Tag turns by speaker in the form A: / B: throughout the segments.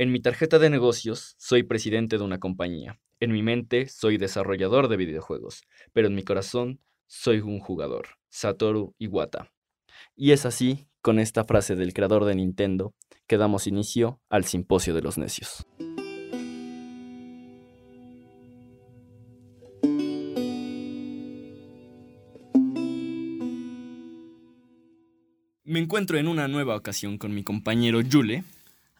A: En mi tarjeta de negocios soy presidente de una compañía. En mi mente soy desarrollador de videojuegos, pero en mi corazón soy un jugador, Satoru Iwata. Y es así, con esta frase del creador de Nintendo, que damos inicio al Simposio de los Necios. Me encuentro en una nueva ocasión con mi compañero Yule,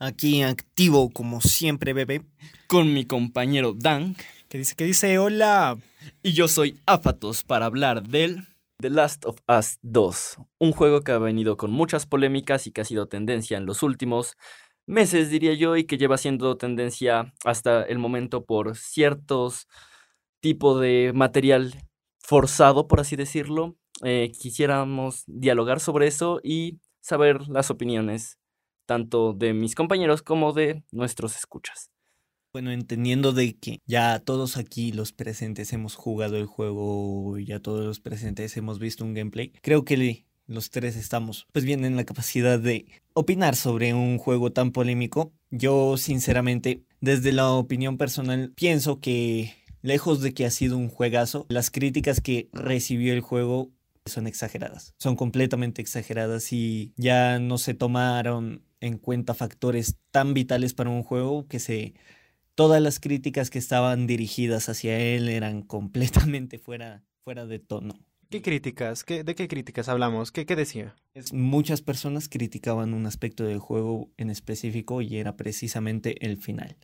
B: Aquí activo como siempre, bebé.
A: con mi compañero Dan,
B: Que dice que dice hola.
A: y yo soy Afatos para hablar del The Last of Us 2, un juego que ha venido con muchas polémicas y que ha sido tendencia en los últimos meses, diría yo, y que lleva siendo tendencia hasta el momento por ciertos tipo de material forzado, por así decirlo. Eh, quisiéramos dialogar sobre eso y saber las opiniones tanto de mis compañeros como de nuestros escuchas.
B: Bueno, entendiendo de que ya todos aquí los presentes hemos jugado el juego, ya todos los presentes hemos visto un gameplay, creo que los tres estamos pues bien en la capacidad de opinar sobre un juego tan polémico. Yo sinceramente, desde la opinión personal, pienso que lejos de que ha sido un juegazo, las críticas que recibió el juego son exageradas, son completamente exageradas y ya no se tomaron en cuenta factores tan vitales para un juego que se todas las críticas que estaban dirigidas hacia él eran completamente fuera, fuera de tono.
C: ¿Qué críticas? ¿Qué, ¿De qué críticas hablamos? ¿Qué, qué decía?
B: Muchas personas criticaban un aspecto del juego en específico y era precisamente el final.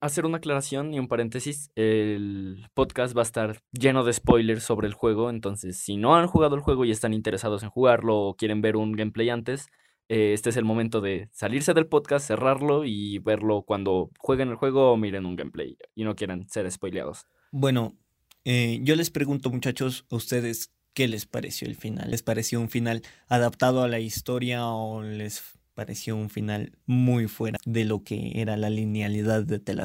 A: hacer una aclaración y un paréntesis. El podcast va a estar lleno de spoilers sobre el juego, entonces si no han jugado el juego y están interesados en jugarlo o quieren ver un gameplay antes, eh, este es el momento de salirse del podcast, cerrarlo y verlo cuando jueguen el juego o miren un gameplay y no quieran ser spoileados.
B: Bueno, eh, yo les pregunto muchachos, a ustedes, ¿qué les pareció el final? ¿Les pareció un final adaptado a la historia o les pareció un final muy fuera de lo que era la linealidad de The?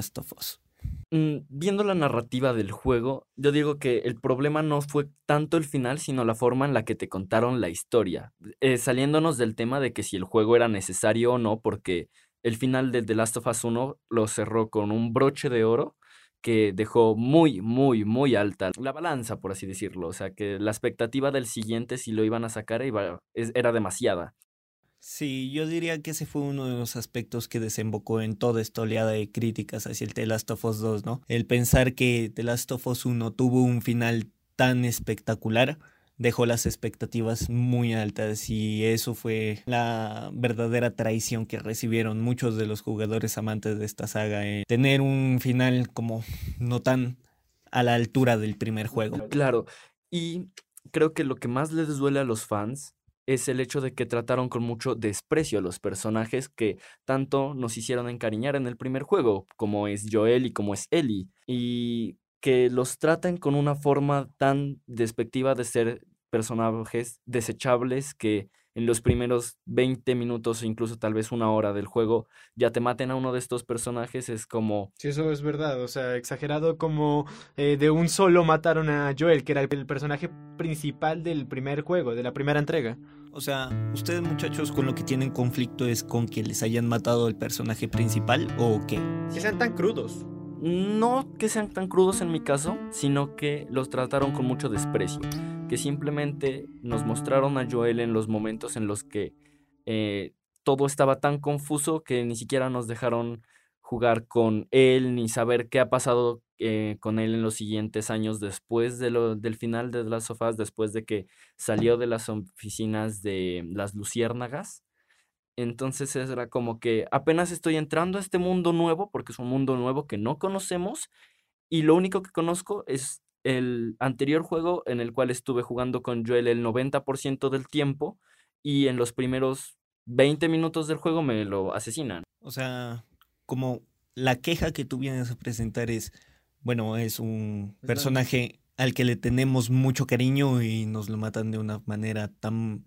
A: Mm, Viendo la narrativa del juego, yo digo que el problema no fue tanto el final, sino la forma en la que te contaron la historia. Eh, saliéndonos del tema de que si el juego era necesario o no, porque el final de The Last of Us 1 lo cerró con un broche de oro que dejó muy, muy, muy alta la balanza, por así decirlo. O sea, que la expectativa del siguiente, si lo iban a sacar, iba- era demasiada.
B: Sí, yo diría que ese fue uno de los aspectos que desembocó en toda esta oleada de críticas hacia el The Last of Us 2, ¿no? El pensar que The Last of Us 1 tuvo un final tan espectacular dejó las expectativas muy altas y eso fue la verdadera traición que recibieron muchos de los jugadores amantes de esta saga, eh, tener un final como no tan a la altura del primer juego.
A: Claro, y creo que lo que más les duele a los fans es el hecho de que trataron con mucho desprecio a los personajes que tanto nos hicieron encariñar en el primer juego, como es Joel y como es Ellie, y que los traten con una forma tan despectiva de ser personajes desechables que en los primeros 20 minutos o incluso tal vez una hora del juego ya te maten a uno de estos personajes es como
C: Sí, eso es verdad. O sea, exagerado como eh, de un solo mataron a Joel, que era el personaje principal del primer juego, de la primera entrega.
B: O sea, ustedes muchachos con lo que tienen conflicto es con que les hayan matado el personaje principal o qué?
C: Que sean tan crudos.
A: No que sean tan crudos en mi caso, sino que los trataron con mucho desprecio, que simplemente nos mostraron a Joel en los momentos en los que eh, todo estaba tan confuso que ni siquiera nos dejaron jugar con él ni saber qué ha pasado eh, con él en los siguientes años después del final de las sofás, después de que salió de las oficinas de las luciérnagas. Entonces era como que apenas estoy entrando a este mundo nuevo, porque es un mundo nuevo que no conocemos, y lo único que conozco es el anterior juego en el cual estuve jugando con Joel el 90% del tiempo, y en los primeros 20 minutos del juego me lo asesinan.
B: O sea, como la queja que tú vienes a presentar es, bueno, es un personaje al que le tenemos mucho cariño y nos lo matan de una manera tan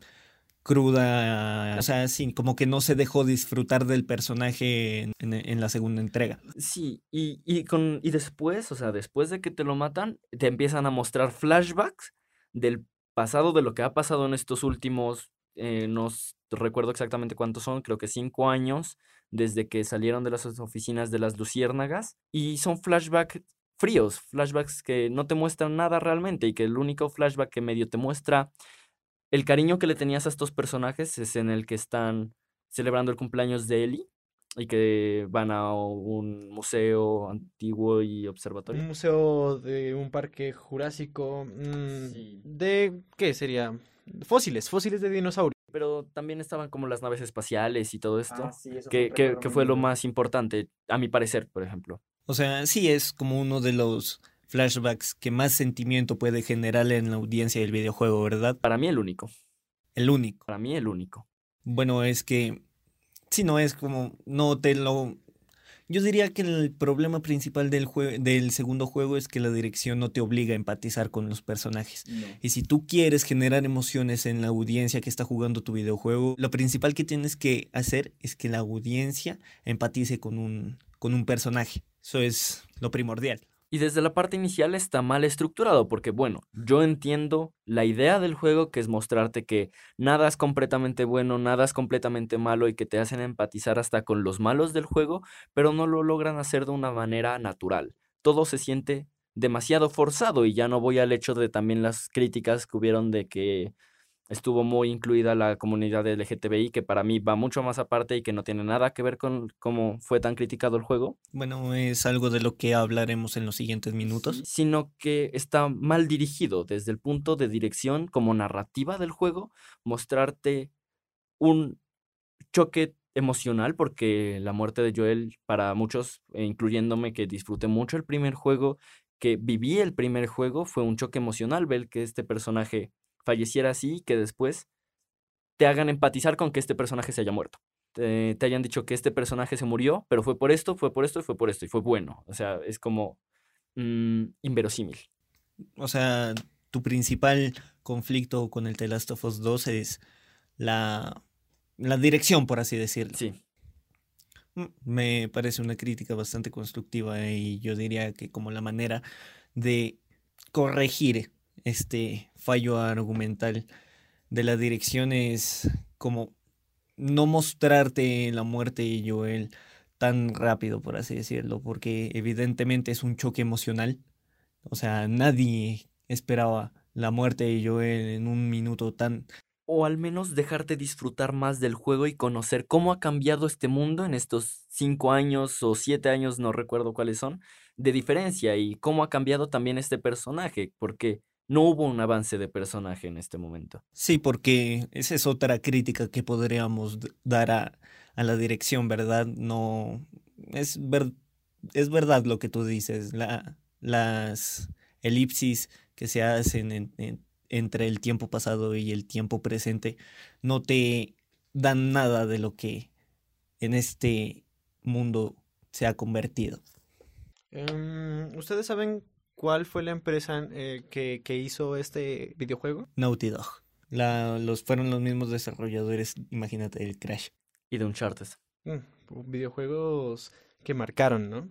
B: cruda, o sea, sí, como que no se dejó disfrutar del personaje en, en- la segunda entrega.
A: Sí, y, y, con, y después, o sea, después de que te lo matan, te empiezan a mostrar flashbacks del pasado, de lo que ha pasado en estos últimos, eh, no recuerdo exactamente cuántos son, creo que cinco años, desde que salieron de las oficinas de las luciérnagas y son flashbacks fríos, flashbacks que no te muestran nada realmente y que el único flashback que medio te muestra el cariño que le tenías a estos personajes es en el que están celebrando el cumpleaños de Ellie y que van a un museo antiguo y observatorio.
C: Un museo de un parque jurásico. Mm, ¿De qué sería? Fósiles, fósiles de dinosaurios.
A: Pero también estaban como las naves espaciales y todo esto,
C: Ah, sí, eso
A: que, que, que fue lo más importante, a mi parecer, por ejemplo.
B: O sea, sí es como uno de los flashbacks que más sentimiento puede generar en la audiencia del videojuego, ¿verdad?
A: Para mí el único,
B: El único.
A: para mí el único.
B: Bueno, es que si no es como no te lo yo diría que el problema principal del jue- del segundo juego es que la dirección no te obliga a empatizar con los personajes. Y si tú quieres generar emociones en la audiencia que está jugando tu videojuego, lo principal que tienes que hacer es que la audiencia empatice con un con un personaje. Eso es lo primordial.
A: Y desde la parte inicial está mal estructurado, porque bueno, yo entiendo la idea del juego que es mostrarte que nada es completamente bueno, nada es completamente malo y que te hacen empatizar hasta con los malos del juego, pero no lo logran hacer de una manera natural. Todo se siente demasiado forzado y ya no voy al hecho de también las críticas que hubieron de que estuvo muy incluida la comunidad LGTBI, que para mí va mucho más aparte y que no tiene nada que ver con cómo fue tan criticado el juego.
B: Bueno, es algo de lo que hablaremos en los siguientes minutos.
A: sino que está mal dirigido desde el punto de dirección como narrativa del juego, mostrarte un choque emocional, porque la muerte de Joel para muchos, e incluyéndome que disfruté mucho el primer juego, que viví el primer juego, fue un choque emocional ver que este personaje falleciera así que después te hagan empatizar con que este personaje se haya muerto. Te, te hayan dicho que este personaje se murió, pero fue por esto, fue por esto y fue por esto, y fue bueno. O sea, es como mm, inverosímil.
B: O sea, tu principal conflicto con el The Last of Us 2 es la, la dirección, por así decirlo.
A: Sí,
B: Mm, Me parece una crítica bastante constructiva y yo diría que como la manera de corregir este fallo argumental de la dirección es como no mostrarte la muerte de Joel tan rápido, por así decirlo, porque evidentemente es un choque emocional. O sea, nadie esperaba la muerte de Joel en un minuto tan
A: o al menos dejarte disfrutar más del juego y conocer cómo ha cambiado este mundo en estos cinco años o siete años, no recuerdo cuáles son, de diferencia y cómo ha cambiado también este personaje, porque no hubo un avance de personaje en este momento.
B: Sí, porque esa es otra crítica que podríamos dar a, a la dirección, ¿verdad? No, es, ver- es verdad lo que tú dices, la, las elipsis que se hacen en- en- entre el tiempo pasado y el tiempo presente no te dan nada de lo que en este mundo se ha convertido.
C: Em, ¿Ustedes saben cuál fue la empresa eh, que, que hizo este videojuego?
B: Naughty Dog. La- los, fueron los mismos desarrolladores, imagínate, el Crash.
A: Y de Uncharted.
C: Mm, videojuegos que marcaron, ¿no?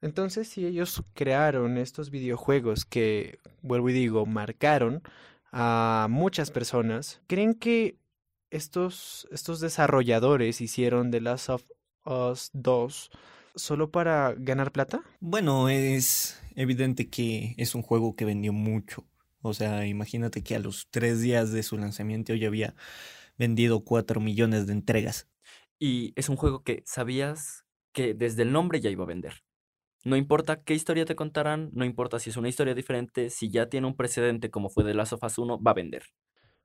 C: Entonces, si ellos crearon estos videojuegos que, vuelvo y digo, marcaron a muchas personas, ¿creen que estos, estos desarrolladores hicieron The Last of Us 2 solo para ganar plata?
B: Bueno, es evidente que es un juego que vendió mucho. O sea, imagínate que a los tres días de su lanzamiento ya había vendido cuatro millones de entregas.
A: Y es un juego que sabías que desde el nombre ya iba a vender. No importa qué historia te contarán, no importa si es una historia diferente, si ya tiene un precedente como fue The Last of Us 1, va a vender.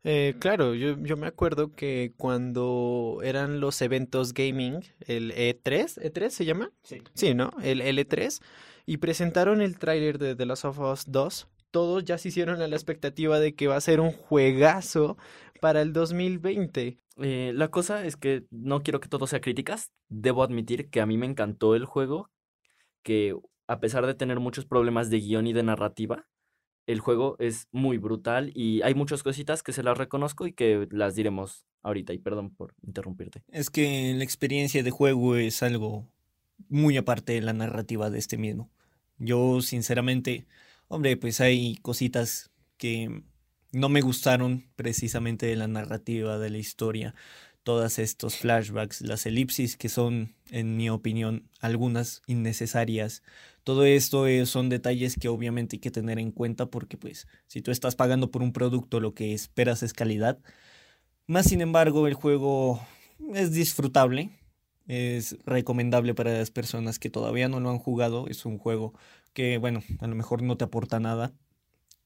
C: Eh, claro, yo, yo me acuerdo que cuando eran los eventos gaming, el E3, ¿E3 se llama?
B: Sí.
C: Sí, ¿no? El L3, y presentaron el tráiler de The Last of Us 2, todos ya se hicieron a la expectativa de que va a ser un juegazo para el 2020.
A: Eh, la cosa es que no quiero que todo sea críticas. Debo admitir que a mí me encantó el juego, que a pesar de tener muchos problemas de guion y de narrativa, el juego es muy brutal y hay muchas cositas que se las reconozco y que las diremos ahorita. Y perdón por interrumpirte.
B: Es que la experiencia de juego es algo muy aparte de la narrativa de este mismo. Yo, sinceramente, hombre, pues hay cositas que no me gustaron precisamente de la narrativa, de la historia. Todos estos flashbacks, las elipsis que son, en mi opinión, algunas innecesarias. Todo esto eh, son detalles que obviamente hay que tener en cuenta porque pues si tú estás pagando por un producto lo que esperas es calidad. Más sin embargo, el juego es disfrutable, es recomendable para las personas que todavía no lo han jugado. Es un juego que, bueno, a lo mejor no te aporta nada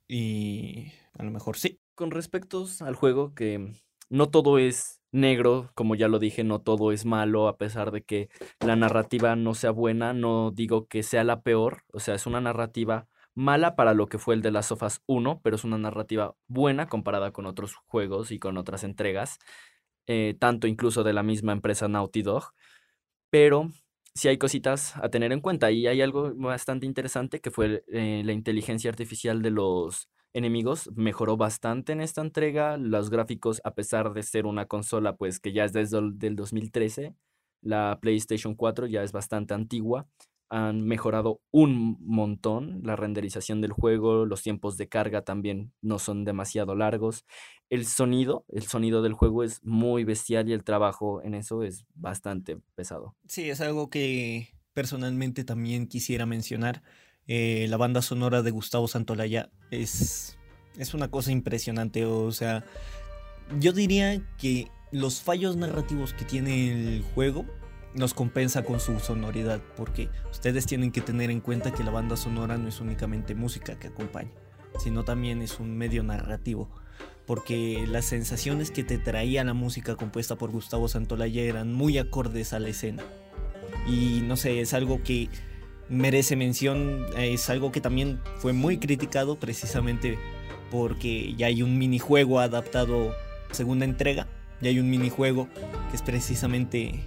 B: y a lo mejor sí.
A: Con respecto al juego, que no todo es negro, como ya lo dije, no todo es malo, a pesar de que la narrativa no sea buena, no digo que sea la peor, o sea, es una narrativa mala para lo que fue el de las Sofas 1, pero es una narrativa buena comparada con otros juegos y con otras entregas, eh, tanto incluso de la misma empresa Naughty Dog, pero sí hay cositas a tener en cuenta y hay algo bastante interesante que fue eh, la inteligencia artificial de los enemigos mejoró bastante en esta entrega. Los gráficos, a pesar de ser una consola, pues que ya es desde el 2013, la PlayStation 4 ya es bastante antigua. Han mejorado un montón la renderización del juego, los tiempos de carga también no son demasiado largos. El sonido, el sonido del juego es muy bestial y el trabajo en eso es bastante pesado.
B: Sí, es algo que personalmente también quisiera mencionar eh, la banda sonora de Gustavo Santolaya es, es una cosa impresionante. O sea, yo diría que los fallos narrativos que tiene el juego nos compensa con su sonoridad, porque ustedes tienen que tener en cuenta que la banda sonora no es únicamente música que acompaña, sino también es un medio narrativo, porque las sensaciones que te traía la música compuesta por Gustavo Santolaya eran muy acordes a la escena. Y no sé, es algo que merece mención. Es algo que también fue muy criticado precisamente porque ya hay un minijuego adaptado segunda entrega. Ya hay un minijuego que es precisamente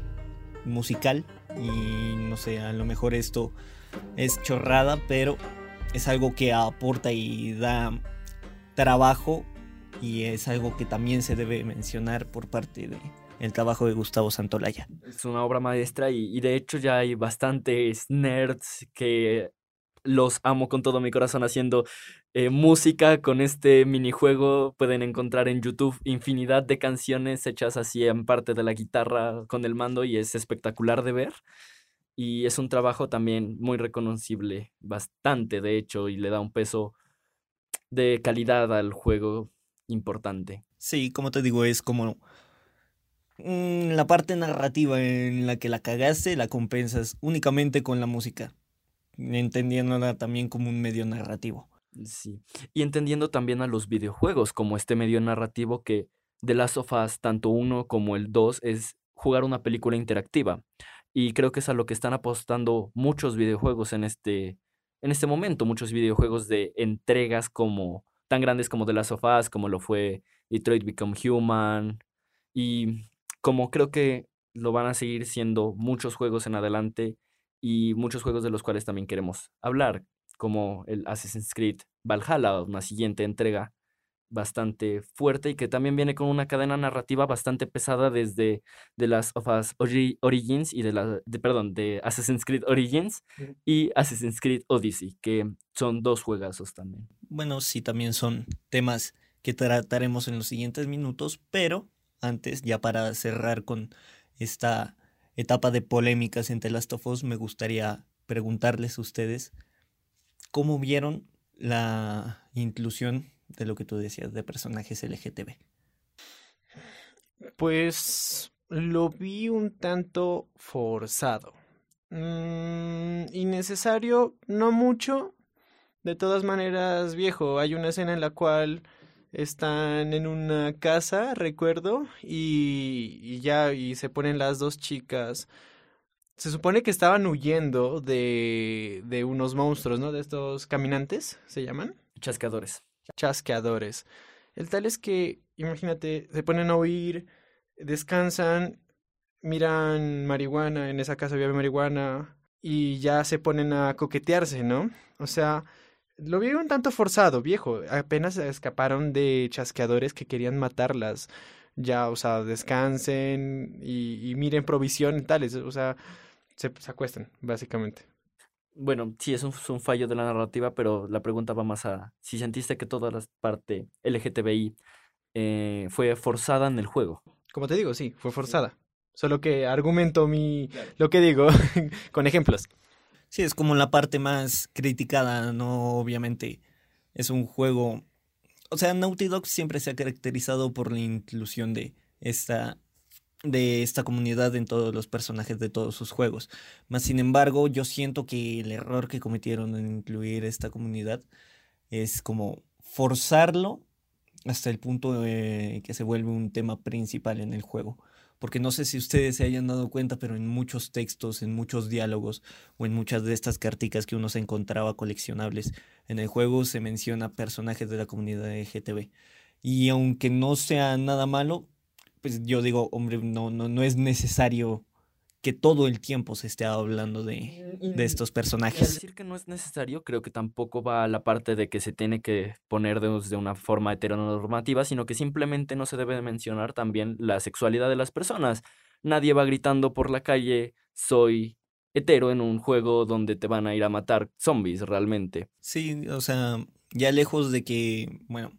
B: musical y no sé, a lo mejor esto es chorrada, pero es algo que aporta y da trabajo y es algo que también se debe mencionar por parte de, el trabajo de Gustavo Santolaya.
A: Es una obra maestra y, de hecho ya hay bastantes nerds que los amo con todo mi corazón haciendo eh, música con este minijuego. Pueden encontrar en YouTube infinidad de canciones hechas así en parte de la guitarra con el mando y es espectacular de ver. Y es un trabajo también muy reconocible, bastante de hecho, y le da un peso de calidad al juego importante.
B: Sí, como te digo, es como Mm, la parte narrativa en la que la cagaste la compensas únicamente con la música, entendiéndola también como un medio narrativo.
A: Sí, y entendiendo también a los videojuegos como este medio narrativo que de las sofás, tanto uno como el dos, es jugar una película interactiva. Y creo que es a lo que están apostando muchos videojuegos en este, en este momento, muchos videojuegos de entregas como tan grandes como de las sofás, como lo fue Detroit Become Human. Y como creo que lo van a seguir siendo muchos juegos en adelante y muchos juegos de los cuales también queremos hablar, como el Assassin's Creed Valhalla, una siguiente entrega bastante fuerte y que también viene con una cadena narrativa bastante pesada desde de las of Us Origins y de la de, perdón, de Assassin's Creed Origins y Assassin's Creed Odyssey, que son dos juegazos también.
B: Bueno, sí, también son temas que trataremos en los siguientes minutos, pero antes, ya para cerrar con esta etapa de polémicas entre las tofos, me gustaría preguntarles a ustedes cómo vieron la inclusión de lo que tú decías de personajes LGTB.
C: Pues lo vi un tanto forzado. Mm, innecesario, no mucho. De todas maneras, viejo, hay una escena en la cual están en una casa, recuerdo, y, ya, y se ponen las dos chicas. Se supone que estaban huyendo de, de unos monstruos, ¿no? De estos caminantes, ¿se llaman?
A: Chasqueadores.
C: Chasqueadores. El tal es que, imagínate, se ponen a huir, descansan, miran marihuana, en esa casa había marihuana, y ya se ponen a coquetearse, ¿no? O sea, lo vi un tanto forzado, viejo. Apenas escaparon de chasqueadores que querían matarlas. Ya, o sea, descansen y, miren provisión y tales. O sea, se, acuestan, básicamente.
A: Bueno, sí, es un, fallo de la narrativa, pero la pregunta va más a si sentiste que toda la parte LGTBI eh, fue forzada en el juego.
C: Como te digo, sí, fue forzada. Solo que argumento mi lo que digo con ejemplos.
B: Sí, es como la parte más criticada, ¿no? Obviamente es un juego... O sea, Naughty Dog siempre se ha caracterizado por la inclusión de esta de esta comunidad en todos los personajes de todos sus juegos. Más sin embargo, yo siento que el error que cometieron en incluir esta comunidad es como forzarlo hasta el punto de que se vuelve un tema principal en el juego. Porque no sé si ustedes se hayan dado cuenta, pero en muchos textos, en muchos diálogos o en muchas de estas carticas que uno se encontraba coleccionables en el juego se menciona personajes de la comunidad de GTB. Y aunque no sea nada malo, pues yo digo, hombre, no, no, no es necesario que todo el tiempo se esté hablando de, de estos
A: Y al
B: personajes.
A: decir que no es necesario, creo que tampoco va a la parte de que se tiene que poner de, de una forma heteronormativa, sino que simplemente no se debe de mencionar también la sexualidad de las personas. Nadie va gritando por la calle, soy hetero en un juego donde te van a ir a matar zombies realmente.
B: Sí, o sea, ya lejos de que, bueno,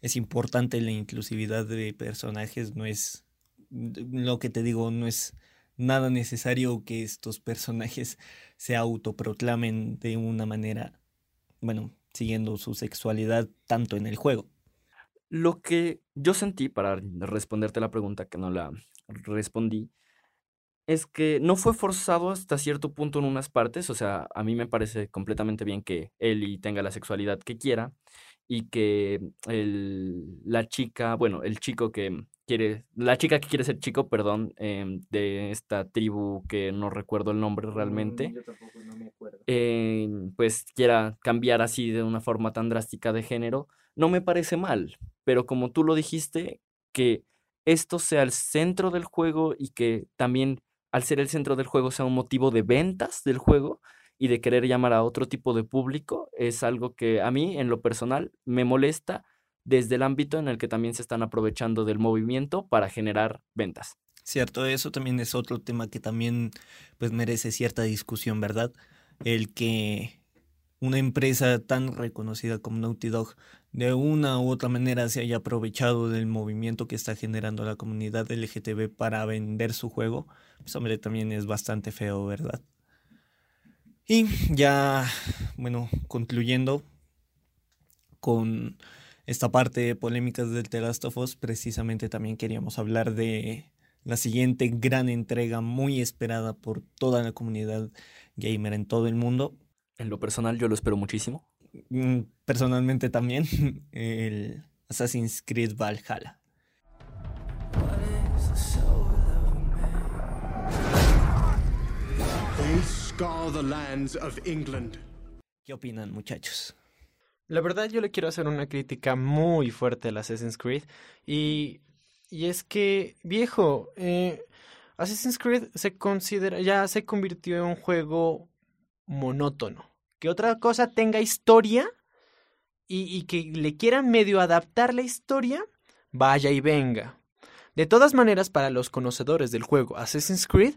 B: es importante la inclusividad de personajes, no es lo que te digo, no es nada necesario que estos personajes se autoproclamen de una manera, bueno, siguiendo su sexualidad tanto en el juego.
A: Lo que yo sentí para responderte la pregunta que no la respondí es que no fue forzado hasta cierto punto en unas partes, o sea, a mí me parece completamente bien que Ellie tenga la sexualidad que quiera y que el- la chica, bueno, el chico que quiere, la chica que quiere ser chico, perdón, em, de esta tribu que no recuerdo el nombre realmente, eh, pues quiera cambiar así de una forma tan drástica de género, no me parece mal, pero como tú lo dijiste, que esto sea el centro del juego y que también al ser el centro del juego sea un motivo de ventas del juego y de querer llamar a otro tipo de público, es algo que a mí en lo personal me molesta desde el ámbito en el que también se están aprovechando del movimiento para generar ventas.
B: Cierto, eso también es otro tema que también pues merece cierta discusión, ¿verdad? El que una empresa tan reconocida como Naughty Dog de una u otra manera se haya aprovechado del movimiento que está generando la comunidad LGTB para vender su juego, pues hombre, también es bastante feo, ¿verdad? Y ya, bueno, concluyendo con esta parte de polémicas del The Last of Us, precisamente también queríamos hablar de la siguiente gran entrega muy esperada por toda la comunidad gamer en todo el mundo.
A: En lo personal yo lo espero muchísimo.
B: Mm, Personalmente también el Assassin's Creed Valhalla. ¿Qué opinan muchachos?
C: La verdad yo le quiero hacer una crítica muy fuerte al Assassin's Creed y, y es que, viejo, eh, Assassin's Creed se considera, ya se convirtió en un juego monótono. Que otra cosa tenga historia y, y que le quieran medio adaptar la historia, vaya y venga. De todas maneras, para los conocedores del juego Assassin's Creed,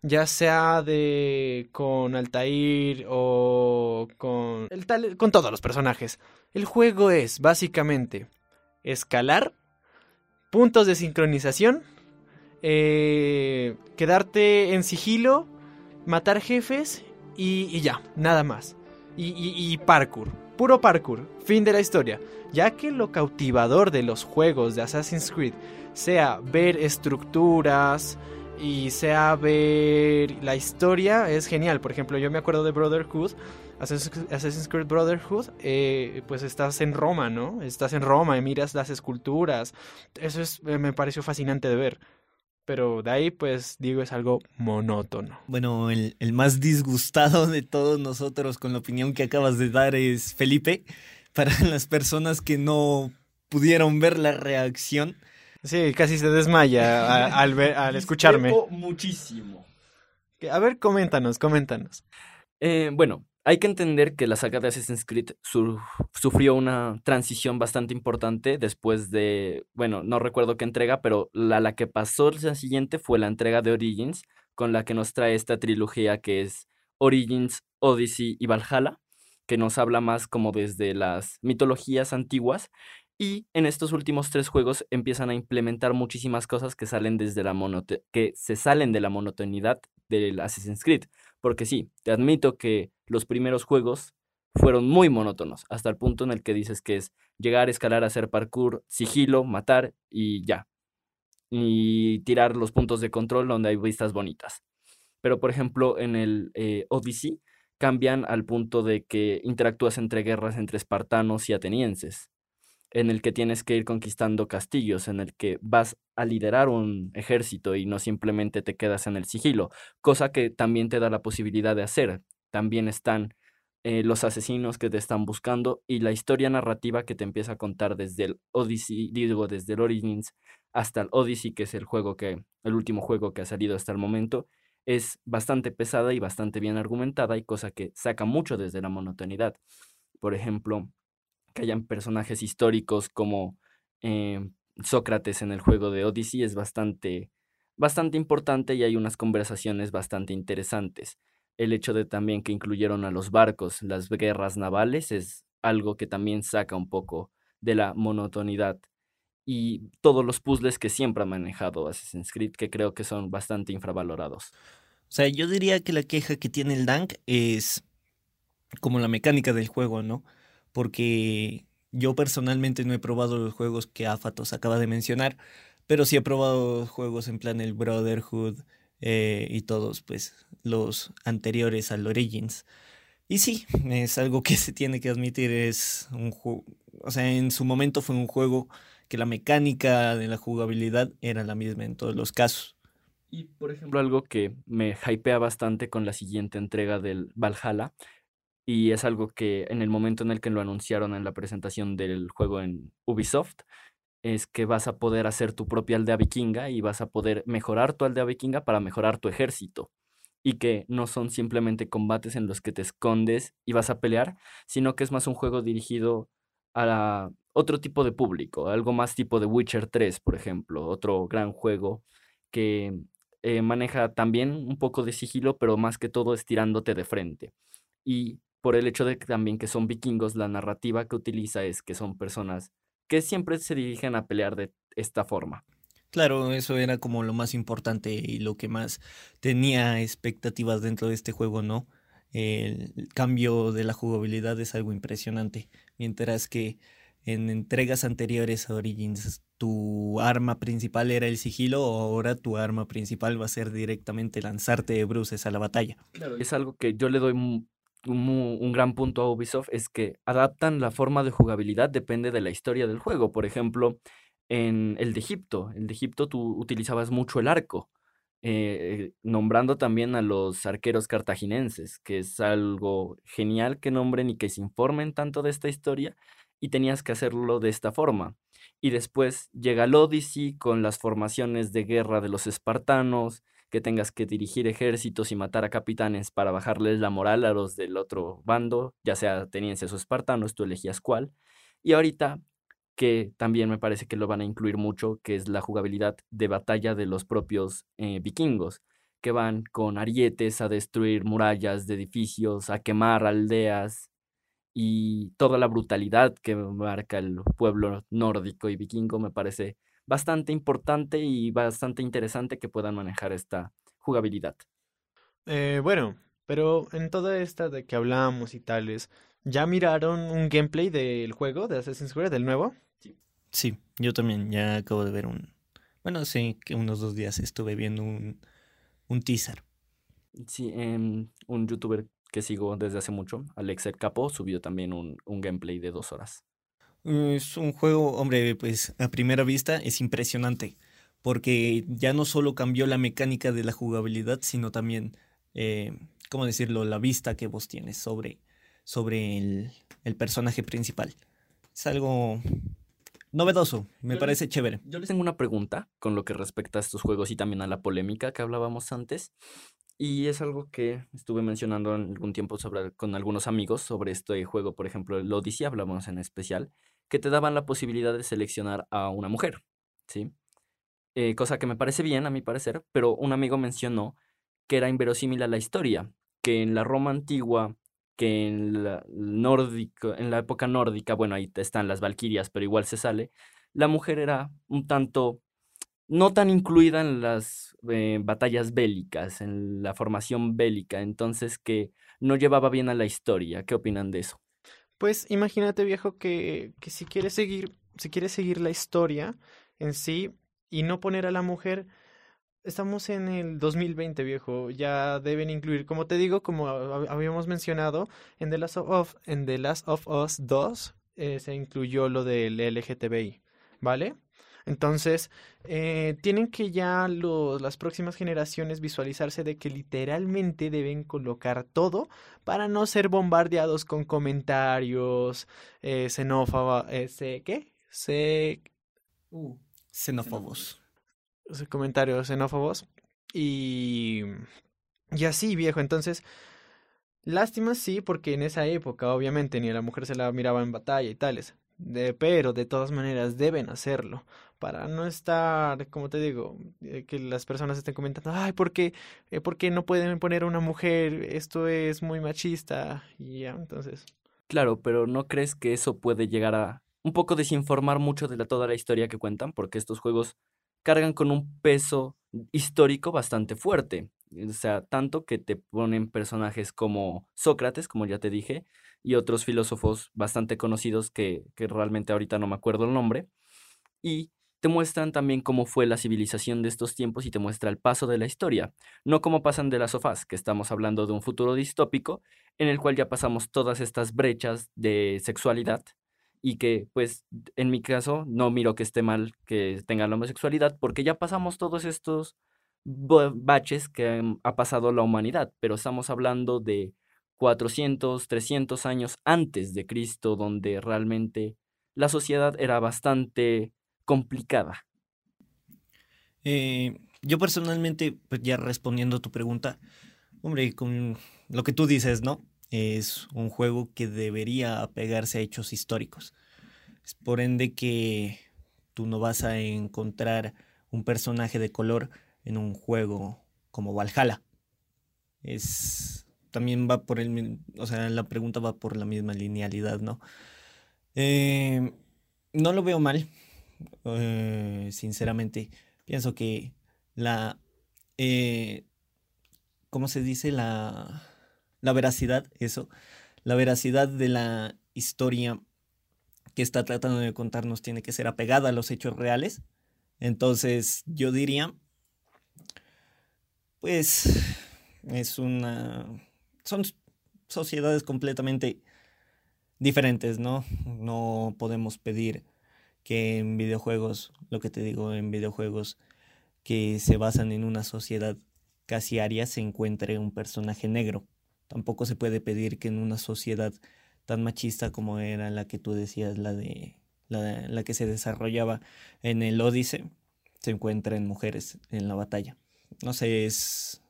C: ya sea de con Altair o con el tal, con todos los personajes. El juego es básicamente escalar, puntos de sincronización, eh, quedarte en sigilo, matar jefes y, ya, nada más. Y parkour, puro parkour, fin de la historia. Ya que lo cautivador de los juegos de Assassin's Creed sea ver estructuras, y sea ver la historia es genial. Por ejemplo, yo me acuerdo de Brotherhood, Assassin's Creed Brotherhood, eh, pues estás en Roma, ¿no? Estás en Roma y miras las esculturas. Eso es, eh, me pareció fascinante de ver. Pero de ahí, pues digo, es algo monótono.
B: Bueno, el, el más disgustado de todos nosotros con la opinión que acabas de dar es Felipe. Para las personas que no pudieron ver la reacción,
C: Sí, casi se desmaya al, ver- al escucharme.
A: Muchísimo.
C: A ver, coméntanos, coméntanos.
A: Eh, bueno, hay que entender que la saga de Assassin's Creed su- sufrió una transición bastante importante después de, bueno, no recuerdo qué entrega, pero la, que pasó la siguiente fue la entrega de Origins, con la que nos trae esta trilogía que es Origins, Odyssey y Valhalla, que nos habla más como desde las mitologías antiguas Y en estos últimos tres juegos empiezan a implementar muchísimas cosas que salen desde la que se salen de la monotonidad del Assassin's Creed. Porque sí, te admito que los primeros juegos fueron muy monótonos, hasta el punto en el que dices que es llegar, escalar, hacer parkour, sigilo, matar y ya. Y tirar los puntos de control donde hay vistas bonitas. Pero por ejemplo, en el eh, Odyssey cambian al punto de que interactúas entre guerras entre espartanos y atenienses, en el que tienes que ir conquistando castillos, en el que vas a liderar un ejército y no simplemente te quedas en el sigilo, cosa que también te da la posibilidad de hacer. También están eh, los asesinos que te están buscando y la historia narrativa que te empieza a contar desde el Odyssey, digo, desde el Origins hasta el Odyssey, que es el juego que, el último juego que ha salido hasta el momento, es bastante pesada y bastante bien argumentada y cosa que saca mucho desde la monotonidad. Por ejemplo, que hayan personajes históricos como eh, Sócrates en el juego de Odyssey es bastante, bastante importante y hay unas conversaciones bastante interesantes el hecho de también que incluyeron a los barcos, las guerras navales, es algo que también saca un poco de la monotonidad. Y todos los puzzles que siempre ha manejado Assassin's Creed, que creo que son bastante infravalorados.
B: O sea, yo diría que la queja que tiene el Dank es como la mecánica del juego, ¿no? Porque yo personalmente no he probado los juegos que Afatos acaba de mencionar, pero sí he probado juegos en plan el Brotherhood, eh, y todos pues los anteriores al Origins. Y sí, es algo que se tiene que admitir, es un juego, o sea, en su momento fue un juego que la mecánica de la jugabilidad era la misma en todos los casos.
A: Y por ejemplo, algo que me hypea bastante con la siguiente entrega del Valhalla, y es algo que en el momento en el que lo anunciaron en la presentación del juego en Ubisoft, es que vas a poder hacer tu propia aldea vikinga y vas a poder mejorar tu aldea vikinga para mejorar tu ejército. Y que no son simplemente combates en los que te escondes y vas a pelear, sino que es más un juego dirigido a otro tipo de público, algo más tipo de Witcher 3, por ejemplo, otro gran juego que eh, maneja también un poco de sigilo, pero más que todo estirándote de frente. Y por el hecho de que también que son vikingos, la narrativa que utiliza es que son personas que siempre se dirigen a pelear de esta forma.
B: Claro, eso era como lo más importante y lo que más tenía expectativas dentro de este juego, ¿no? El cambio de la jugabilidad es algo impresionante, mientras que en entregas anteriores a Origins tu arma principal era el sigilo, ahora tu arma principal va a ser directamente lanzarte de bruces a la batalla.
A: Claro, es algo que yo le doy un, gran punto a Ubisoft es que adaptan la forma de jugabilidad, depende de la historia del juego. Por ejemplo, en el de Egipto, el de Egipto tú utilizabas mucho el arco, eh, nombrando también a los arqueros cartaginenses, que es algo genial que nombren y que se informen tanto de esta historia, y tenías que hacerlo de esta forma. Y después llega el Odyssey con las formaciones de guerra de los espartanos, que tengas que dirigir ejércitos y matar a capitanes para bajarles la moral a los del otro bando, ya sea atenienses o espartanos, tú elegías cuál. Y ahorita, que también me parece que lo van a incluir mucho, que es la jugabilidad de batalla de los propios eh, vikingos, que van con arietes a destruir murallas de edificios, a quemar aldeas y toda la brutalidad que marca el pueblo nórdico y vikingo me parece bastante importante y bastante interesante que puedan manejar esta jugabilidad.
C: Eh, bueno, pero en toda esta de que hablábamos y tales, ¿ya miraron un gameplay del juego de Assassin's Creed, del nuevo?
B: Sí. Sí, yo también ya acabo de ver un... Bueno, sí, que unos dos días estuve viendo un, un teaser.
A: Sí, em, un youtuber que sigo desde hace mucho, Alex El Capo, subió también un, un gameplay de dos horas.
B: Es un juego, hombre, pues a primera vista es impresionante, porque ya no solo cambió la mecánica de la jugabilidad, sino también, eh, ¿cómo decirlo?, la vista que vos tienes sobre, sobre el, el personaje principal. Es algo novedoso, me parece chévere.
A: Yo les tengo una pregunta con lo que respecta a estos juegos y también a la polémica que hablábamos antes. Y es algo que estuve mencionando en algún tiempo sobre, con algunos amigos sobre este juego, por ejemplo, el Odyssey, hablamos en especial que te daban la posibilidad de seleccionar a una mujer, ¿sí? Eh, cosa que me parece bien, a mi parecer, pero un amigo mencionó que era inverosímil a la historia, que en la Roma antigua que en la, nórdico, en la época nórdica, bueno, ahí están las valquirias, pero igual se sale, la mujer era un tanto no tan incluida en las eh, batallas bélicas, en la formación bélica, entonces que no llevaba bien a la historia. ¿Qué opinan de eso?
C: Pues imagínate, viejo, que, que si quieres seguir, si quieres seguir la historia en sí y no poner a la mujer, estamos en el 2020, viejo. Ya deben incluir, como te digo, como habíamos mencionado, en The Last of, en The Last of Us 2 eh, se incluyó lo del LGTBI, ¿vale? Entonces, eh, tienen que ya los, las próximas generaciones visualizarse de que literalmente deben colocar todo para no ser bombardeados con comentarios eh, xenófobos, eh, ¿qué? Se...
B: Uh, xenófobos.
C: Comentarios xenófobos. Y... Y así, viejo. Entonces, lástima sí, porque en esa época, obviamente, ni a la mujer se la miraba en batalla y tales. De, pero de todas maneras deben hacerlo para no estar, como te digo, eh, que las personas estén comentando, ay, ¿por qué, eh, ¿por qué no pueden poner a una mujer? Esto es muy machista y ya, entonces.
A: Claro, pero ¿no crees que eso puede llegar a un poco desinformar mucho de toda la historia que cuentan? Porque estos juegos cargan con un peso histórico bastante fuerte. O sea, tanto que te ponen personajes como Sócrates, como ya te dije, y otros filósofos bastante conocidos que, que realmente ahorita no me acuerdo el nombre. Y te muestran también cómo fue la civilización de estos tiempos y te muestra el paso de la historia, no como pasan de las sofás, que estamos hablando de un futuro distópico en el cual ya pasamos todas estas brechas de sexualidad y que pues en mi caso no miro que esté mal que tengan la homosexualidad porque ya pasamos todos estos baches que ha pasado la humanidad, pero estamos hablando de 400, 300 años antes de Cristo donde realmente la sociedad era bastante complicada.
B: Eh, yo personalmente, pues ya respondiendo a tu pregunta, hombre, con lo que tú dices, ¿no? Es un juego que debería apegarse a hechos históricos. Es por ende que tú no vas a encontrar un personaje de color en un juego como Valhalla. Es también va por el, o sea, la pregunta va por la misma linealidad, ¿no? Eh, no lo veo mal, eh, sinceramente, pienso que la, eh, ¿cómo se dice? La, la veracidad, eso, la veracidad de la historia que está tratando de contarnos tiene que ser apegada a los hechos reales. Entonces, yo diría, pues, es una... Son sociedades completamente diferentes, ¿no? No podemos pedir que en videojuegos, lo que te digo, en videojuegos que se basan en una sociedad casi aria se encuentre un personaje negro. Tampoco se puede pedir que en una sociedad tan machista como era la que tú decías, la de la, la que se desarrollaba en el Odise, se encuentren mujeres en la batalla. No sé, es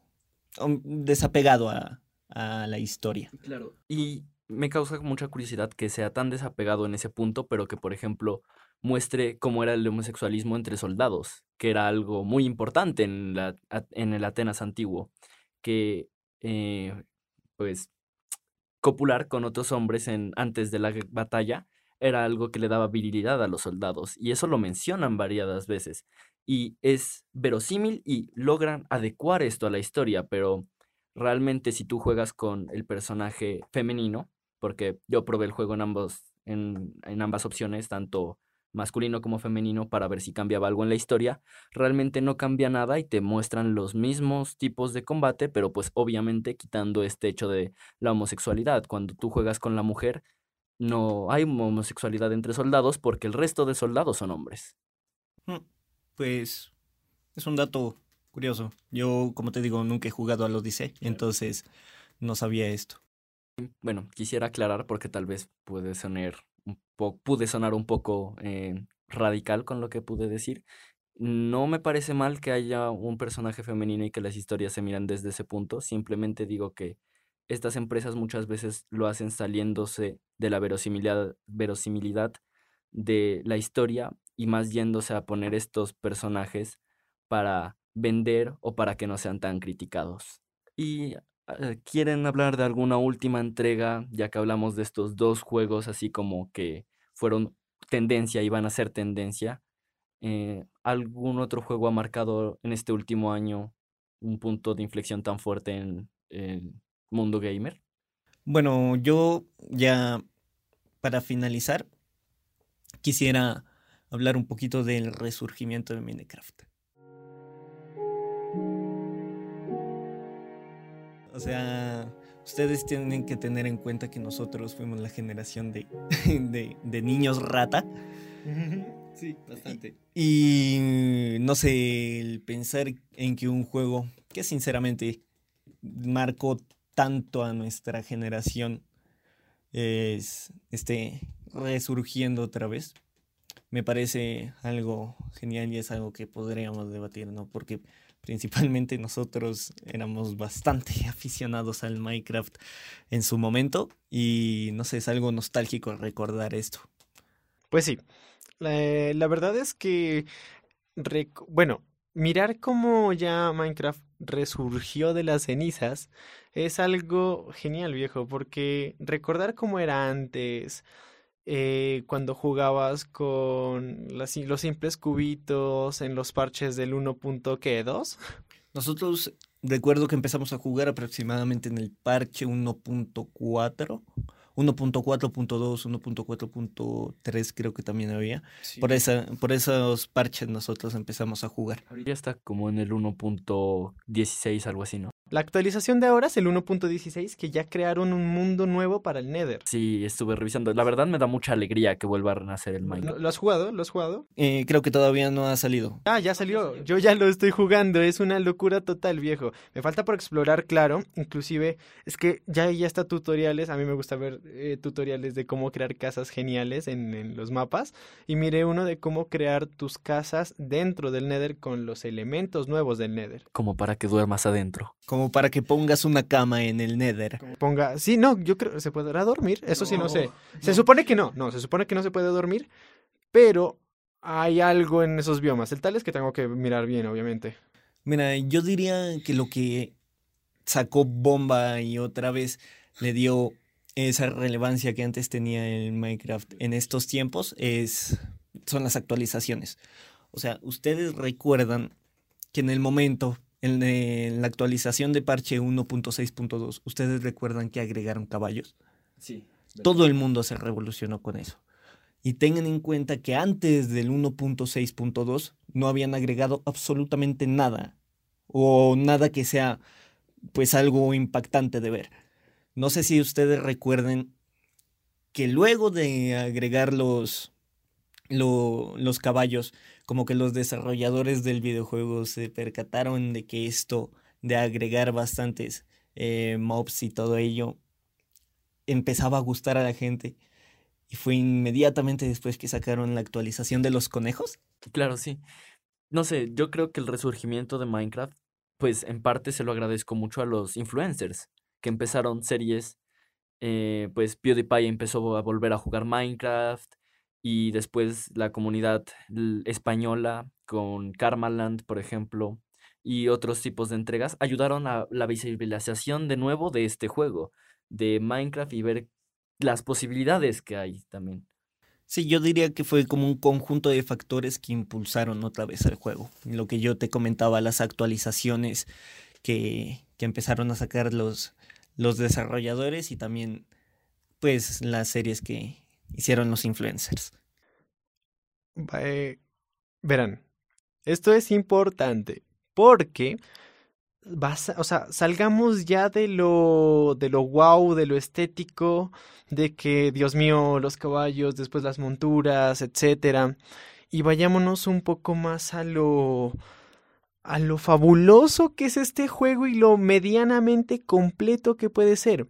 B: desapegado a, a la historia.
A: Claro. Y me causa mucha curiosidad que sea tan desapegado en ese punto, pero que, por ejemplo, muestre cómo era el homosexualismo entre soldados, que era algo muy importante en, la, en el Atenas antiguo, que eh, pues copular con otros hombres en, antes de la batalla era algo que le daba virilidad a los soldados, y eso lo mencionan variadas veces, y es verosímil y logran adecuar esto a la historia, pero realmente si tú juegas con el personaje femenino, porque yo probé el juego en ambos, en, en ambas opciones, tanto masculino como femenino para ver si cambiaba algo en la historia, realmente no cambia nada y te muestran los mismos tipos de combate, pero pues obviamente quitando este hecho de la homosexualidad. Cuando tú juegas con la mujer, no hay homosexualidad entre soldados porque el resto de soldados son hombres.
B: Mm, pues es un dato curioso. Yo, como te digo, nunca he jugado a Odyssey, entonces no sabía esto.
A: Bueno, quisiera aclarar porque tal vez puede sonar pude sonar un poco eh, radical con lo que pude decir. No me parece mal que haya un personaje femenino y que las historias se miran desde ese punto. Simplemente digo que estas empresas muchas veces lo hacen saliéndose de la verosimilidad, verosimilidad de la historia y más yéndose a poner estos personajes para vender o para que no sean tan criticados. Y eh, ¿quieren hablar de alguna última entrega? Ya que hablamos de estos dos juegos así como que fueron tendencia y van a ser tendencia. Eh, ¿Algún otro juego ha marcado en este último año un punto de inflexión tan fuerte en el mundo gamer?
B: Bueno, yo ya para finalizar quisiera hablar un poquito del resurgimiento de Minecraft. O sea, ustedes tienen que tener en cuenta que nosotros fuimos la generación de, de, niños rata.
C: Sí, bastante.
B: Y, no sé, el pensar en que un juego que sinceramente marcó tanto a nuestra generación es, esté resurgiendo otra vez, me parece algo genial y es algo que podríamos debatir, ¿no? Porque principalmente nosotros éramos bastante aficionados al Minecraft en su momento y no sé, es algo nostálgico recordar esto.
C: Pues sí, la, verdad es que, bueno, mirar cómo ya Minecraft resurgió de las cenizas es algo genial, viejo, porque recordar cómo era antes, eh, cuando jugabas con los simples cubitos en los parches del 1.2.
B: Nosotros recuerdo que empezamos a jugar aproximadamente en el parche 1.4 1.4.2, 1.4.3 creo que también había. Por, esa, por esos parches nosotros empezamos a jugar.
A: Ya está como en el 1.16, algo así, ¿no?
C: La actualización de ahora es el 1.16 que ya crearon un mundo nuevo para el Nether.
A: Sí, estuve revisando. La verdad me da mucha alegría que vuelva a renacer el Minecraft.
C: ¿Lo, has jugado? ¿Lo has jugado?
B: Eh, creo que todavía no ha salido.
C: Ah, ya salió. Yo ya lo estoy jugando. Es una locura total, viejo. Me falta por explorar, claro. Inclusive, es que ya, ya está tutoriales. A mí me gusta ver eh, tutoriales de cómo crear casas geniales en, en los mapas. Y miré uno de cómo crear tus casas dentro del Nether con los elementos nuevos del Nether.
A: Como para que duermas adentro
B: como para que pongas una cama en el Nether.
C: Ponga, sí, no, yo creo, ¿se podrá dormir? Eso sí no sé. Se supone que no, no, se supone que no se puede dormir, pero hay algo en esos biomas. El tal es que tengo que mirar bien, obviamente.
B: Mira, yo diría que lo que sacó bomba y otra vez le dio esa relevancia que antes tenía el Minecraft en estos tiempos es son las actualizaciones. O sea, ustedes recuerdan que en el momento en, la actualización de parche 1.6.2, ¿ustedes recuerdan que agregaron caballos?
A: Sí.
B: Todo el mundo se revolucionó con eso. Y tengan en cuenta que antes del 1.6.2 no habían agregado absolutamente nada. O nada que sea pues algo impactante de ver. No sé si ustedes recuerden que luego de agregar los, los caballos, como que los desarrolladores del videojuego se percataron de que esto de agregar bastantes eh, mobs y todo ello empezaba a gustar a la gente. Y fue inmediatamente después que sacaron la actualización de los conejos.
A: Claro, sí. No sé, yo creo que el resurgimiento de Minecraft, pues en parte se lo agradezco mucho a los influencers que empezaron series. Eh, pues PewDiePie empezó a volver a jugar Minecraft y después la comunidad española con Karmaland, por ejemplo, y otros tipos de entregas ayudaron a la visibilización de nuevo de este juego, de Minecraft y ver las posibilidades que hay también.
B: Sí, yo diría que fue como un conjunto de factores que impulsaron otra vez el juego. Lo que yo te comentaba, las actualizaciones que, que empezaron a sacar los, los desarrolladores y también pues las series que, hicieron los influencers.
C: Verán, esto es importante porque o sea, salgamos ya de lo de lo wow, de lo estético, de que Dios mío, los caballos, después las monturas, etcétera, y vayámonos un poco más a lo a lo fabuloso que es este juego y lo medianamente completo que puede ser.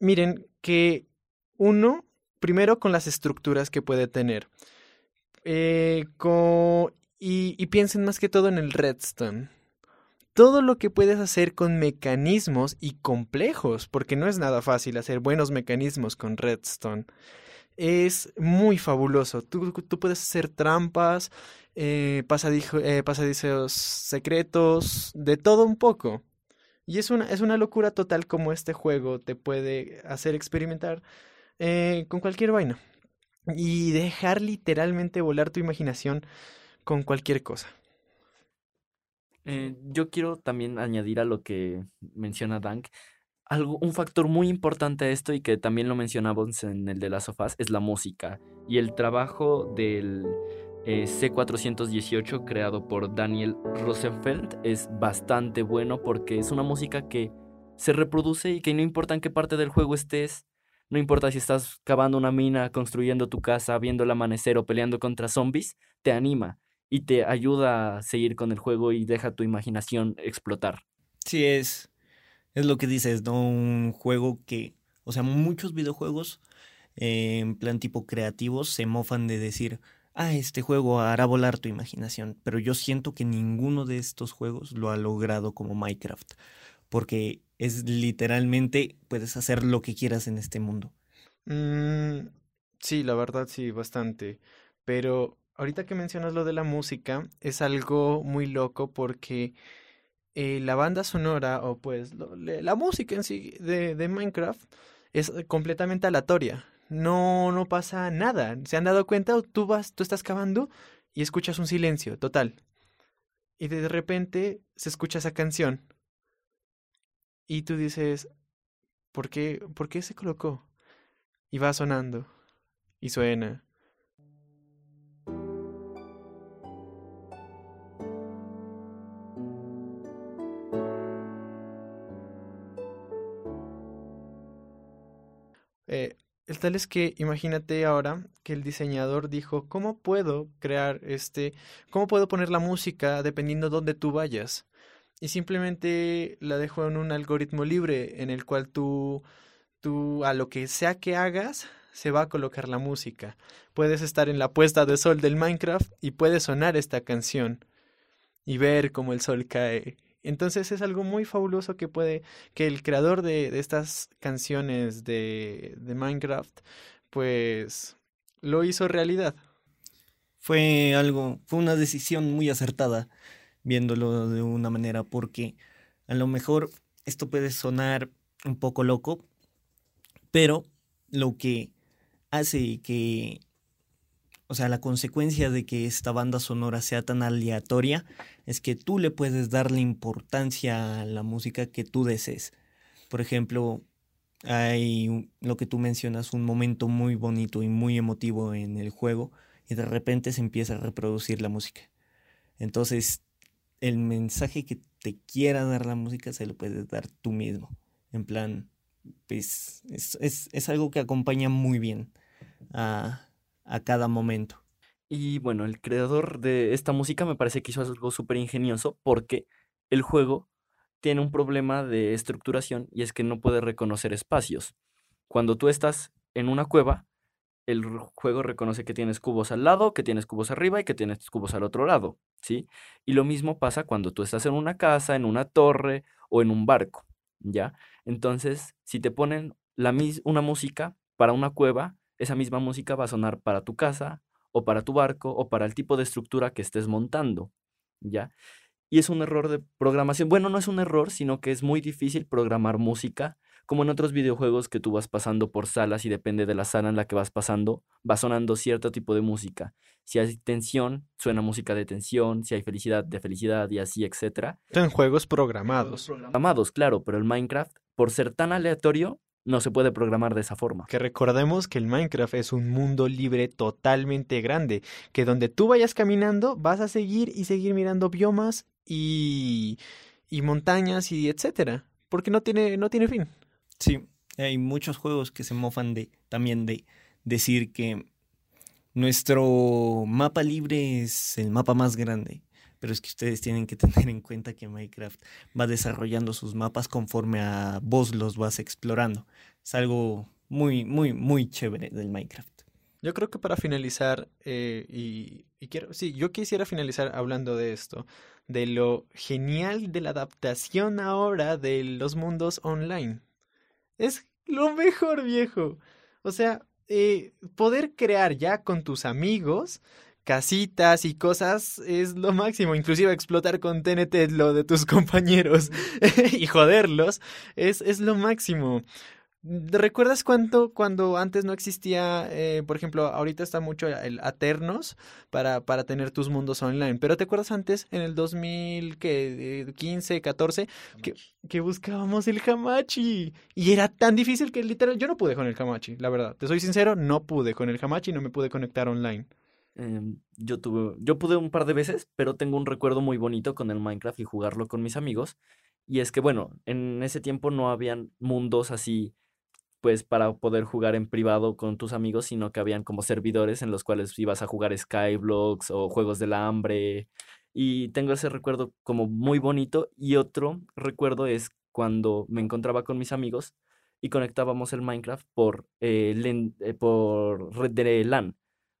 C: Miren que uno primero con las estructuras que puede tener. Eh, y, piensen más que todo en el redstone. Todo lo que puedes hacer con mecanismos y complejos, porque no es nada fácil hacer buenos mecanismos con redstone. Es muy fabuloso. Tú, puedes hacer trampas, eh, eh, pasadizos secretos, de todo un poco. Y es una, es una locura total como este juego te puede hacer experimentar eh, con cualquier vaina. Y dejar literalmente volar tu imaginación con cualquier cosa.
A: Eh, yo quiero también añadir a lo que menciona Dank, algo, un factor muy importante a esto y que también lo mencionamos en el de las sofás es la música y el trabajo del eh, C418 creado por Daniel Rosenfeld es bastante bueno porque es una música que se reproduce y que no importa en qué parte del juego estés, no importa si estás cavando una mina, construyendo tu casa, viendo el amanecer o peleando contra zombies, te anima y te ayuda a seguir con el juego y deja tu imaginación explotar.
B: Sí, es, es lo que dices, ¿no? Un juego que, o sea, muchos videojuegos en plan tipo creativos se mofan de decir, ah, este juego hará volar tu imaginación, pero yo siento que ninguno de estos juegos lo ha logrado como Minecraft, porque es literalmente, puedes hacer lo que quieras en este mundo.
C: Mm, sí, la verdad sí, bastante. Pero ahorita que mencionas lo de la música, es algo muy loco porque eh, la banda sonora o pues la música en sí de, de Minecraft es completamente aleatoria. No, no pasa nada. ¿Se han dado cuenta? Tú vas, tú estás cavando y escuchas un silencio total. Y de repente se escucha esa canción. Y tú dices, ¿por qué, por qué se colocó? Y va sonando. Y suena. Eh, el tal es que imagínate ahora que el diseñador dijo, ¿cómo puedo crear este, cómo puedo poner la música dependiendo dónde tú vayas? Y simplemente la dejó en un algoritmo libre en el cual tú, tú a lo que sea que hagas, se va a colocar la música. Puedes estar en la puesta de sol del Minecraft y puede sonar esta canción y ver cómo el sol cae. Entonces es algo muy fabuloso que puede, que el creador de, de estas canciones de, de Minecraft, pues lo hizo realidad.
B: Fue algo, fue una decisión muy acertada, viéndolo de una manera, porque a lo mejor esto puede sonar un poco loco, pero lo que hace que, o sea, la consecuencia de que esta banda sonora sea tan aleatoria es que tú le puedes dar la importancia a la música que tú desees. Por ejemplo, hay lo que tú mencionas, un momento muy bonito y muy emotivo en el juego y de repente se empieza a reproducir la música. Entonces, el mensaje que te quiera dar la música se lo puedes dar tú mismo. En plan, pues es, es- es algo que acompaña muy bien a, a cada momento.
A: Y bueno, el creador de esta música me parece que hizo algo súper ingenioso porque el juego tiene un problema de estructuración y es que no puede reconocer espacios. Cuando tú estás en una cueva, el juego reconoce que tienes cubos al lado, que tienes cubos arriba y que tienes cubos al otro lado, ¿sí? Y lo mismo pasa cuando tú estás en una casa, en una torre o en un barco, ¿ya? Entonces, si te ponen la mis- una música para una cueva, esa misma música va a sonar para tu casa o para tu barco o para el tipo de estructura que estés montando, ¿ya? Y es un error de programación. Bueno, no es un error, sino que es muy difícil programar música, como en otros videojuegos que tú vas pasando por salas y depende de la sala en la que vas pasando, va sonando cierto tipo de música. Si hay tensión, suena música de tensión, si hay felicidad, de felicidad y así, etcétera.
C: En juegos programados.
A: Programados, claro, pero el Minecraft, por ser tan aleatorio, no se puede programar de esa forma.
C: Que recordemos que el Minecraft es un mundo libre totalmente grande, que donde tú vayas caminando vas a seguir y seguir mirando biomas y, y montañas y etcétera, porque no tiene, no tiene fin.
B: Sí, hay muchos juegos que se mofan de también de decir que nuestro mapa libre es el mapa más grande. Pero es que ustedes tienen que tener en cuenta que Minecraft va desarrollando sus mapas conforme a vos los vas explorando. Es algo muy, muy, muy chévere del Minecraft.
C: Yo creo que para finalizar, eh, y, y quiero, sí, yo quisiera finalizar hablando de esto, de lo genial de la adaptación ahora de los mundos online. Es lo mejor, viejo. O sea, eh, poder crear ya con tus amigos casitas y cosas es lo máximo. Inclusive explotar con TNT lo de tus compañeros y joderlos es, es lo máximo. ¿Recuerdas cuánto cuando antes no existía, eh, por ejemplo, ahorita está mucho el Aternos para, para tener tus mundos online, pero ¿te acuerdas antes, en el 2015, 14, que, que buscábamos el Hamachi? Y era tan difícil que literal, yo no pude con el Hamachi, la verdad. Te soy sincero, no pude con el Hamachi, no me pude conectar online.
A: Em, yo tuve, yo pude un par de veces, pero tengo un recuerdo muy bonito con el Minecraft y jugarlo con mis amigos. Y es que, bueno, en ese tiempo no habían mundos así pues para poder jugar en privado con tus amigos, sino que habían como servidores en los cuales ibas a jugar Skyblocks o Juegos del Hambre. Y tengo ese recuerdo como muy bonito. Y otro recuerdo es cuando me encontraba con mis amigos y conectábamos el Minecraft por, eh, eh, por red de LAN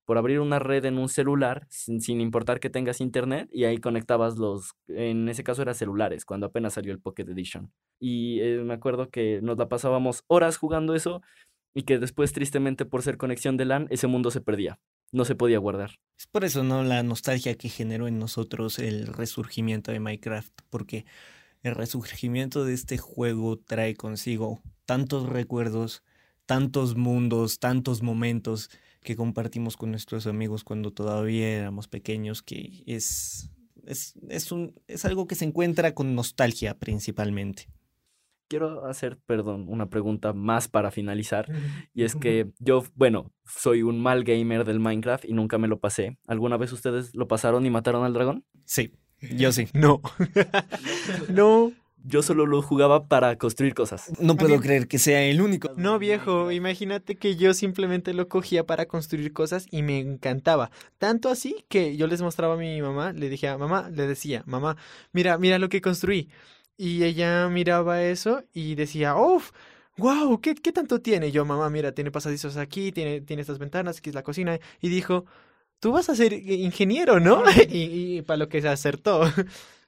A: por abrir una red en un celular sin, importar que tengas internet y ahí conectabas los, en ese caso eran celulares, cuando apenas salió el Pocket Edition. Y eh, me acuerdo que nos la pasábamos horas jugando eso y que después tristemente por ser conexión de LAN ese mundo se perdía, no se podía guardar.
B: Es por eso, ¿no? La nostalgia que generó en nosotros el resurgimiento de Minecraft, porque el resurgimiento de este juego trae consigo tantos recuerdos, tantos mundos, tantos momentos que compartimos con nuestros amigos cuando todavía éramos pequeños, que es, es, es, un, es algo que se encuentra con nostalgia principalmente.
A: Quiero hacer, perdón, una pregunta más para finalizar. Y es que yo, bueno, soy un mal gamer del Minecraft y nunca me lo pasé. ¿Alguna vez ustedes lo pasaron y mataron al dragón?
B: Sí, yo sí.
C: No. no.
A: Yo solo lo jugaba para construir cosas.
B: No puedo creer que sea el único.
C: No, viejo, imagínate que yo simplemente lo cogía para construir cosas y me encantaba. Tanto así que yo les mostraba a mi mamá, le dije a mamá, le decía, mamá, mira, mira lo que construí. Y ella miraba eso y decía, ¡Uf! ¡Wow! ¿qué, ¿Qué tanto tiene? yo, mamá, mira, tiene pasadizos aquí, tiene, tiene estas ventanas, aquí es la cocina. Y dijo, tú vas a ser ingeniero, ¿no? y, y para lo que se acertó.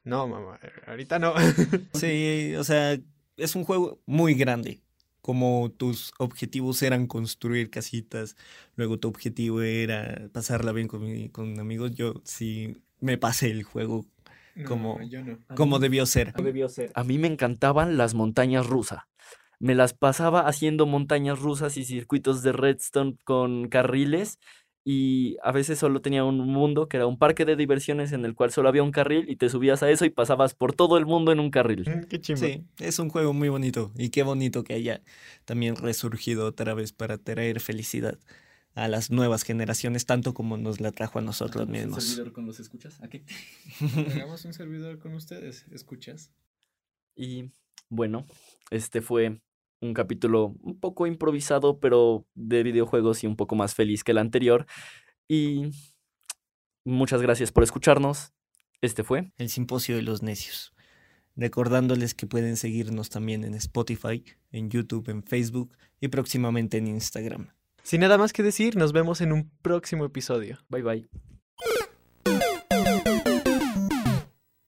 C: No, mamá, ahorita no.
B: sí, o sea, es un juego muy grande. Como tus objetivos eran construir casitas, luego tu objetivo era pasarla bien con, con amigos, yo sí me pasé el juego como, como debió ser.
A: debió ser. A mí me encantaban las montañas rusas. Me las pasaba haciendo montañas rusas y circuitos de redstone con carriles y a veces solo tenía un mundo que era un parque de diversiones en el cual solo había un carril y te subías a eso y pasabas por todo el mundo en un carril.
C: Mm, qué chimbo.
B: Sí, es un juego muy bonito y qué bonito que haya también resurgido otra vez para traer felicidad a las nuevas generaciones tanto como nos la trajo a nosotros mismos.
A: ¿Un servidor con los escuchas? ¿A qué?
C: Hagamos un servidor con ustedes, escuchas.
A: Y bueno, este fue un capítulo un poco improvisado, pero de videojuegos y un poco más feliz que el anterior. Y muchas gracias por escucharnos. Este fue
B: el Simposio de los Necios. Recordándoles que pueden seguirnos también en Spotify, en YouTube, en Facebook y próximamente en Instagram.
C: Sin nada más que decir, nos vemos en un próximo episodio.
A: Bye bye.